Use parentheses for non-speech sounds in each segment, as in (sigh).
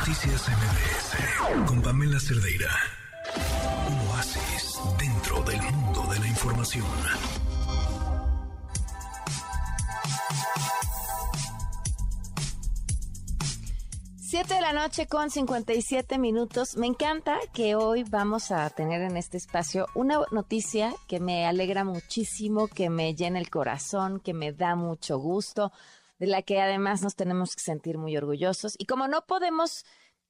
Noticias MBS con Pamela Cerdeira. Un oasis dentro del mundo de la información. Siete de la noche con 57 minutos. Me encanta que hoy vamos a tener en este espacio una noticia que me alegra muchísimo, que me llena el corazón, que me da mucho gusto de la que además nos tenemos que sentir muy orgullosos. Y como no podemos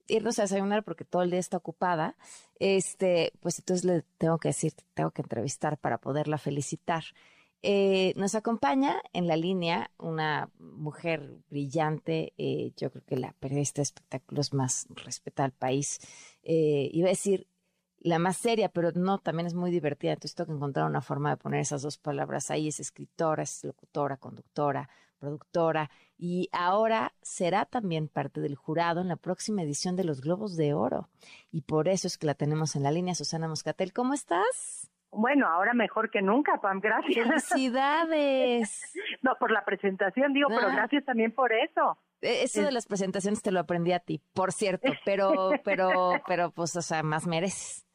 irnos a desayunar porque todo el día está ocupada, este, pues entonces le tengo que decir, tengo que entrevistar para poderla felicitar. Eh, nos acompaña en la línea una mujer brillante, eh, yo creo que la periodista de espectáculos más respetada del país. Eh, iba a decir la más seria, pero no, también es muy divertida. Entonces tengo que encontrar una forma de poner esas dos palabras ahí. Es escritora, es locutora, conductora, productora y ahora será también parte del jurado en la próxima edición de los Globos de Oro. Y por eso es que la tenemos en la línea, Susana Moscatel. ¿Cómo estás? Bueno, ahora mejor que nunca, Pam, gracias. Felicidades. (laughs) no, por la presentación, digo, pero ah. gracias también por eso. E, eso de las presentaciones te lo aprendí a ti, por cierto, (laughs) pero, pero, pero, pues, o sea, más mereces.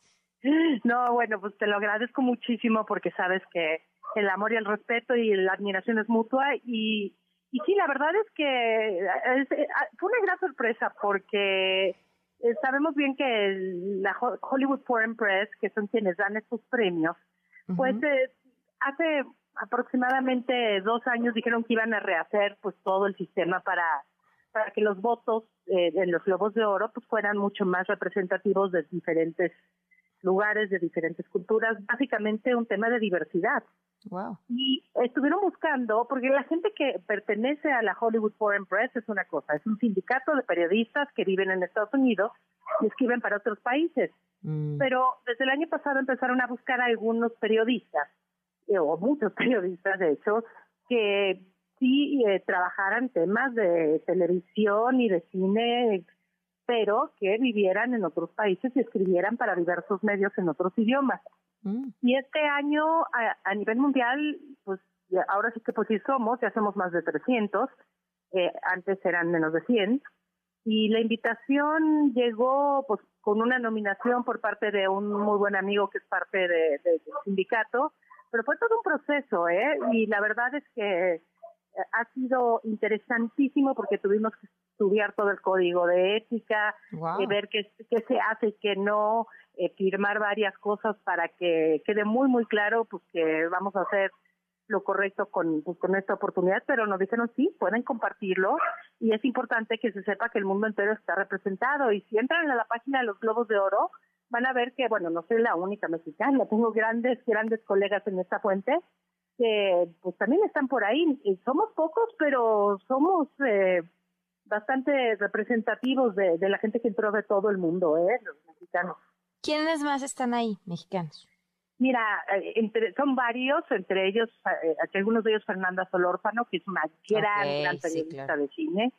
No, bueno, pues te lo agradezco muchísimo porque sabes que el amor y el respeto y la admiración es mutua y, y sí, la verdad es que eh, ah, fue una gran sorpresa porque eh, sabemos bien que la Hollywood Foreign Press, que son quienes dan estos premios, pues eh, hace aproximadamente dos años dijeron que iban a rehacer pues todo el sistema para para que los votos en los globos de oro pues fueran mucho más representativos de diferentes lugares, de diferentes culturas, básicamente un tema de diversidad. Wow. Y estuvieron buscando, porque la gente que pertenece a la Hollywood Foreign Press es una cosa, es un sindicato de periodistas que viven en Estados Unidos y escriben para otros países. Mm. Pero desde el año pasado empezaron a buscar a algunos periodistas, eh, o muchos (laughs) periodistas de hecho, que sí eh, trabajaran temas de televisión y de cine, pero que vivieran en otros países y escribieran para diversos medios en otros idiomas. Mm. Y este año, a, nivel mundial, pues ahora sí que pues sí somos, ya somos más de 300, eh, antes eran menos de 100, y la invitación llegó pues con una nominación por parte de un muy buen amigo que es parte de, del sindicato, pero fue todo un proceso, ¿eh? Y la verdad es que eh, ha sido interesantísimo porque tuvimos que estudiar todo el código de ética, y ver qué, qué se hace y qué no, eh, firmar varias cosas para que quede muy, muy claro pues que vamos a hacer lo correcto con, pues, con esta oportunidad, pero nos dijeron sí, pueden compartirlo y es importante que se sepa que el mundo entero está representado y si entran a la página de los Globos de Oro van a ver que, bueno, no soy la única mexicana, tengo grandes, grandes colegas en esta fuente que pues también están por ahí. Somos pocos, pero somos eh, bastante representativos de, de la gente que entró de todo el mundo, ¿eh? los mexicanos. ¿Quiénes más están ahí, mexicanos? Mira, eh, entre, son varios, entre ellos, eh, algunos de ellos Fernanda Solórzano, que es una gran, gran periodista de cine,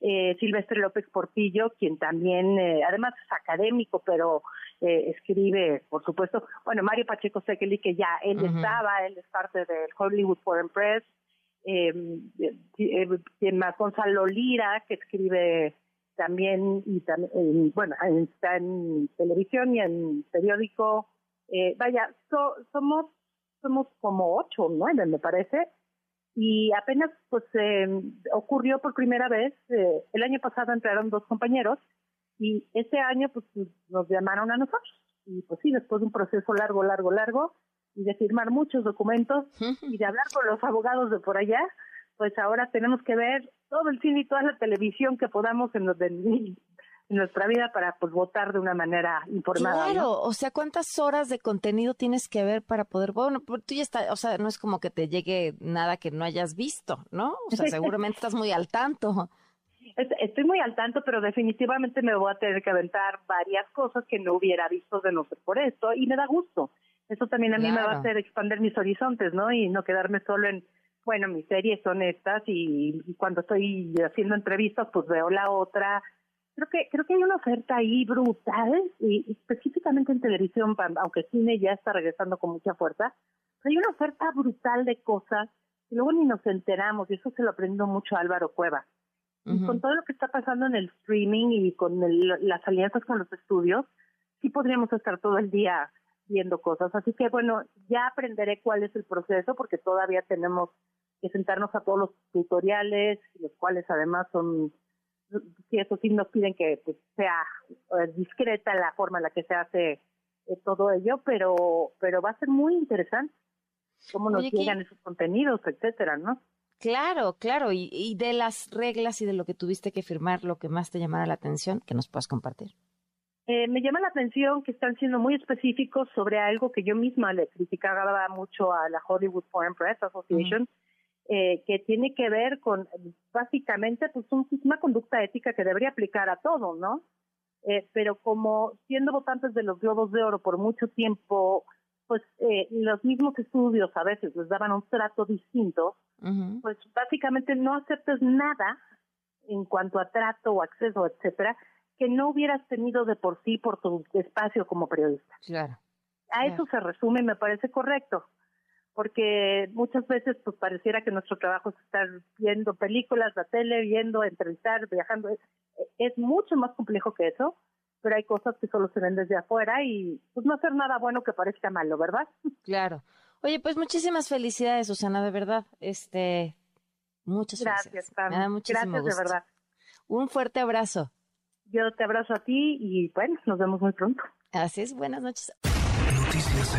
eh, Silvestre López Portillo, quien también, eh, además es académico, pero eh, escribe, por supuesto, bueno, Mario Pacheco Sekeli, que ya él estaba, él es parte del Hollywood Foreign Press, eh, Gonzalo Lira, que escribe también y también bueno está en televisión y en periódico eh, vaya somos somos como ocho o nueve me parece y apenas pues eh, ocurrió por primera vez eh, el año pasado entraron dos compañeros y este año pues nos llamaron a nosotros y pues sí después de un proceso largo largo largo y de firmar muchos documentos y de hablar con los abogados de por allá pues ahora tenemos que ver todo el cine y toda la televisión que podamos en, en nuestra vida para pues votar de una manera informada. Claro, o sea, ¿cuántas horas de contenido tienes que ver para poder, bueno, tú ya estás, o sea, no es como que te llegue nada que no hayas visto, ¿no? O sea, (laughs) seguramente estás muy al tanto. Estoy muy al tanto, pero definitivamente me voy a tener que aventar varias cosas que no hubiera visto de no ser por esto y me da gusto. Eso también a mí me va a hacer expandir mis horizontes, ¿no? Y no quedarme solo en bueno, mis series son estas y, cuando estoy haciendo entrevistas pues veo la otra. Creo que creo que hay una oferta ahí brutal y específicamente en televisión, aunque cine ya está regresando con mucha fuerza, hay una oferta brutal de cosas y luego ni nos enteramos y eso se lo aprendo mucho a Álvaro Cueva. Y con todo lo que está pasando en el streaming y con las alianzas con los estudios, sí podríamos estar todo el día viendo cosas. Así que bueno, ya aprenderé cuál es el proceso porque todavía tenemos que sentarnos a todos los tutoriales, los cuales además son, si eso sí nos piden que pues, sea eh, discreta la forma en la que se hace eh, todo ello, pero, pero va a ser muy interesante cómo nos llegan esos contenidos, etcétera, ¿no? Claro, claro, y, y de las reglas y de lo que tuviste que firmar, lo que más te llamara la atención, que nos puedas compartir. Eh, me llama la atención que están siendo muy específicos sobre algo que yo misma le criticaba mucho a la Hollywood Foreign Press Association, eh, que tiene que ver con básicamente pues una conducta ética que debería aplicar a todo, ¿no? Eh, pero como siendo votantes de los Globos de Oro por mucho tiempo, pues eh, los mismos estudios a veces les daban un trato distinto, pues básicamente no aceptes nada en cuanto a trato o acceso, etcétera, que no hubieras tenido de por sí por tu espacio como periodista. Claro. A eso se resume y me parece correcto, porque muchas veces pues pareciera que nuestro trabajo es estar viendo películas, la tele, viendo, entrevistar, viajando. Es, mucho más complejo que eso, pero hay cosas que solo se ven desde afuera y pues no hacer nada bueno que parezca malo, ¿verdad? (laughs) Claro. Oye, pues muchísimas felicidades, Susana, de verdad. Este, muchas gracias. Gracias, de verdad. Un fuerte abrazo. Yo te abrazo a ti y bueno, nos vemos muy pronto. Así es, buenas noches. Noticias